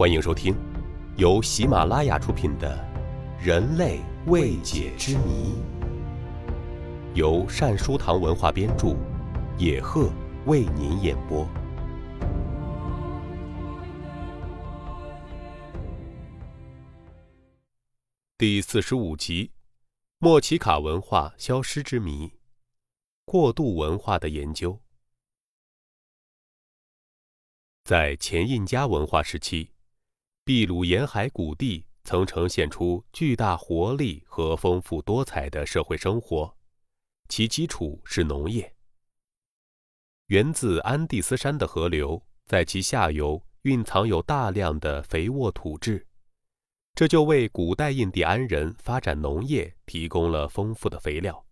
欢迎收听，由喜马拉雅出品的《人类未解之谜》，由善书堂文化编著，野鹤为您演播。第四十五集：莫奇卡文化消失之谜，过渡文化的研究。在前印加文化时期，秘鲁沿海谷地曾呈现出巨大活力和丰富多彩的社会生活，其基础是农业。源自安第斯山的河流在其下游蕴藏有大量的肥沃土质，这就为古代印第安人发展农业提供了丰富的肥料。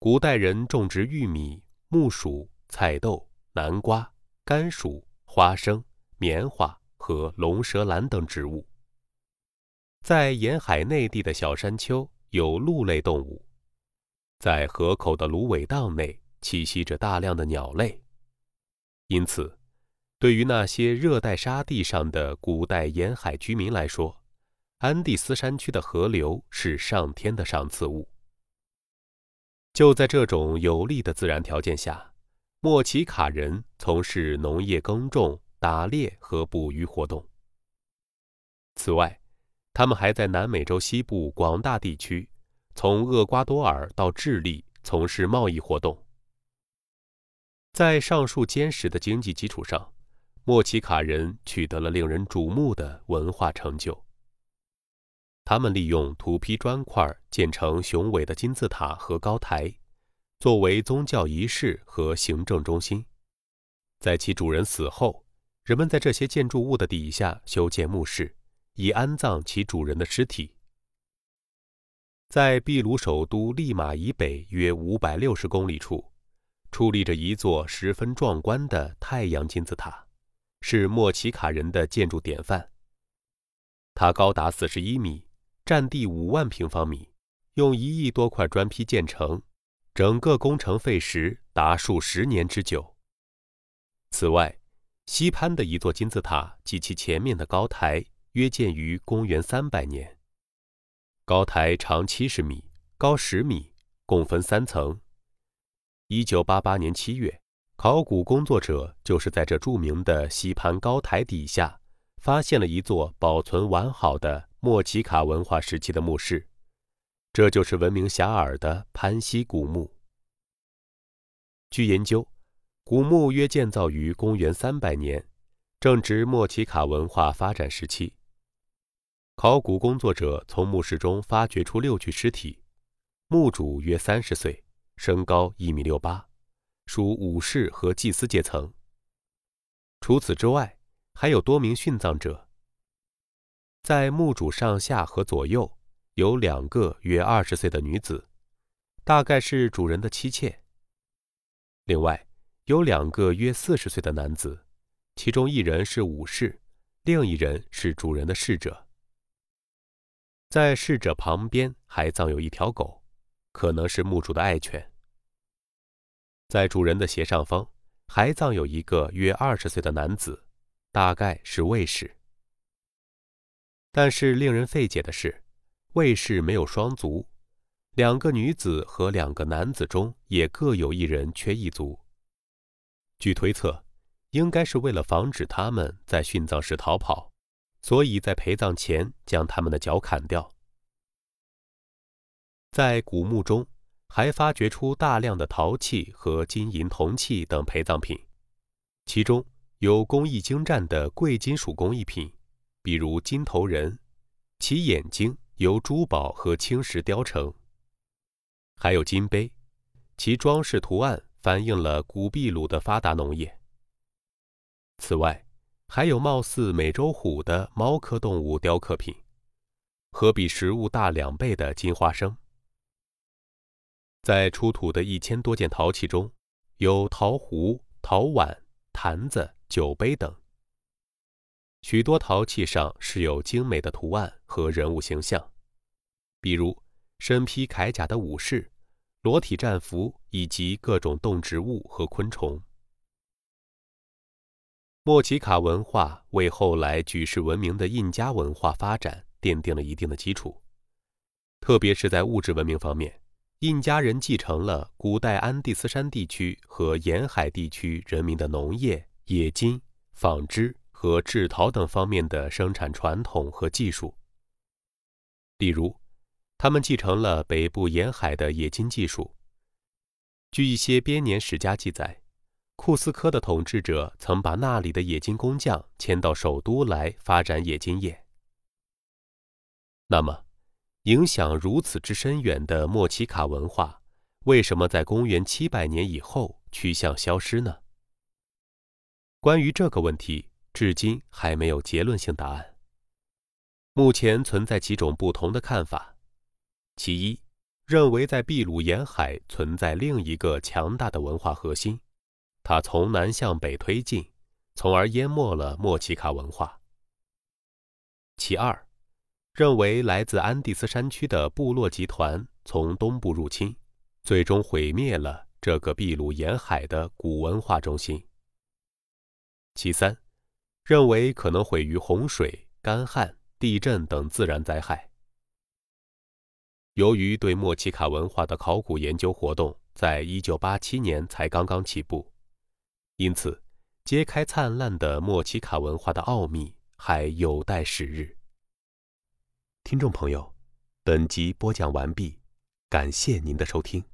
古代人种植玉米、木薯、菜豆、南瓜。甘薯、花生、棉花和龙舌兰等植物。在沿海内地的小山丘有鹿类动物，在河口的芦苇荡内栖息着大量的鸟类。因此，对于那些热带沙地上的古代沿海居民来说，安第斯山区的河流是上天的赏赐物。就在这种有利的自然条件下。莫奇卡人从事农业耕种、打猎和捕鱼活动。此外，他们还在南美洲西部广大地区，从厄瓜多尔到智利从事贸易活动。在上述坚实的经济基础上，莫奇卡人取得了令人瞩目的文化成就。他们利用土坯砖块建成雄伟的金字塔和高台。作为宗教仪式和行政中心，在其主人死后，人们在这些建筑物的底下修建墓室，以安葬其主人的尸体。在秘鲁首都利马以北约五百六十公里处，矗立着一座十分壮观的太阳金字塔，是莫奇卡人的建筑典范。它高达四十一米，占地五万平方米，用一亿多块砖坯建成。整个工程费时达数十年之久。此外，西潘的一座金字塔及其前面的高台约建于公元三百年。高台长七十米，高十米，共分三层。一九八八年七月，考古工作者就是在这著名的西潘高台底下，发现了一座保存完好的莫奇卡文化时期的墓室。这就是闻名遐迩的潘西古墓。据研究，古墓约建造于公元三百年，正值莫奇卡文化发展时期。考古工作者从墓室中发掘出六具尸体，墓主约三十岁，身高一米六八，属武士和祭司阶层。除此之外，还有多名殉葬者。在墓主上下和左右。有两个约二十岁的女子，大概是主人的妻妾。另外，有两个约四十岁的男子，其中一人是武士，另一人是主人的侍者。在侍者旁边还葬有一条狗，可能是墓主的爱犬。在主人的斜上方还葬有一个约二十岁的男子，大概是卫士。但是令人费解的是。卫士没有双足，两个女子和两个男子中也各有一人缺一足。据推测，应该是为了防止他们在殉葬时逃跑，所以在陪葬前将他们的脚砍掉。在古墓中还发掘出大量的陶器和金银铜器等陪葬品，其中有工艺精湛的贵金属工艺品，比如金头人，其眼睛。由珠宝和青石雕成，还有金杯，其装饰图案反映了古秘鲁的发达农业。此外，还有貌似美洲虎的猫科动物雕刻品，和比实物大两倍的金花生。在出土的一千多件陶器中，有陶壶、陶碗、坛子、酒杯等。许多陶器上饰有精美的图案和人物形象，比如身披铠甲的武士、裸体战俘以及各种动植物和昆虫。莫奇卡文化为后来举世闻名的印加文化发展奠定了一定的基础，特别是在物质文明方面，印加人继承了古代安第斯山地区和沿海地区人民的农业、冶金、纺织和制陶等方面的生产传统和技术。例如，他们继承了北部沿海的冶金技术。据一些编年史家记载，库斯科的统治者曾把那里的冶金工匠迁到首都来发展冶金业。那么，影响如此之深远的莫奇卡文化，为什么在公元七百年以后趋向消失呢？关于这个问题，至今还没有结论性答案。目前存在几种不同的看法。其一，认为在秘鲁沿海存在另一个强大的文化核心，它从南向北推进，从而淹没了莫奇卡文化。其二，认为来自安第斯山区的部落集团从东部入侵，最终毁灭了这个秘鲁沿海的古文化中心。其三，认为可能毁于洪水、干旱。地震等自然灾害。由于对莫奇卡文化的考古研究活动在一九八七年才刚刚起步，因此揭开灿烂的莫奇卡文化的奥秘还有待时日。听众朋友，本集播讲完毕，感谢您的收听。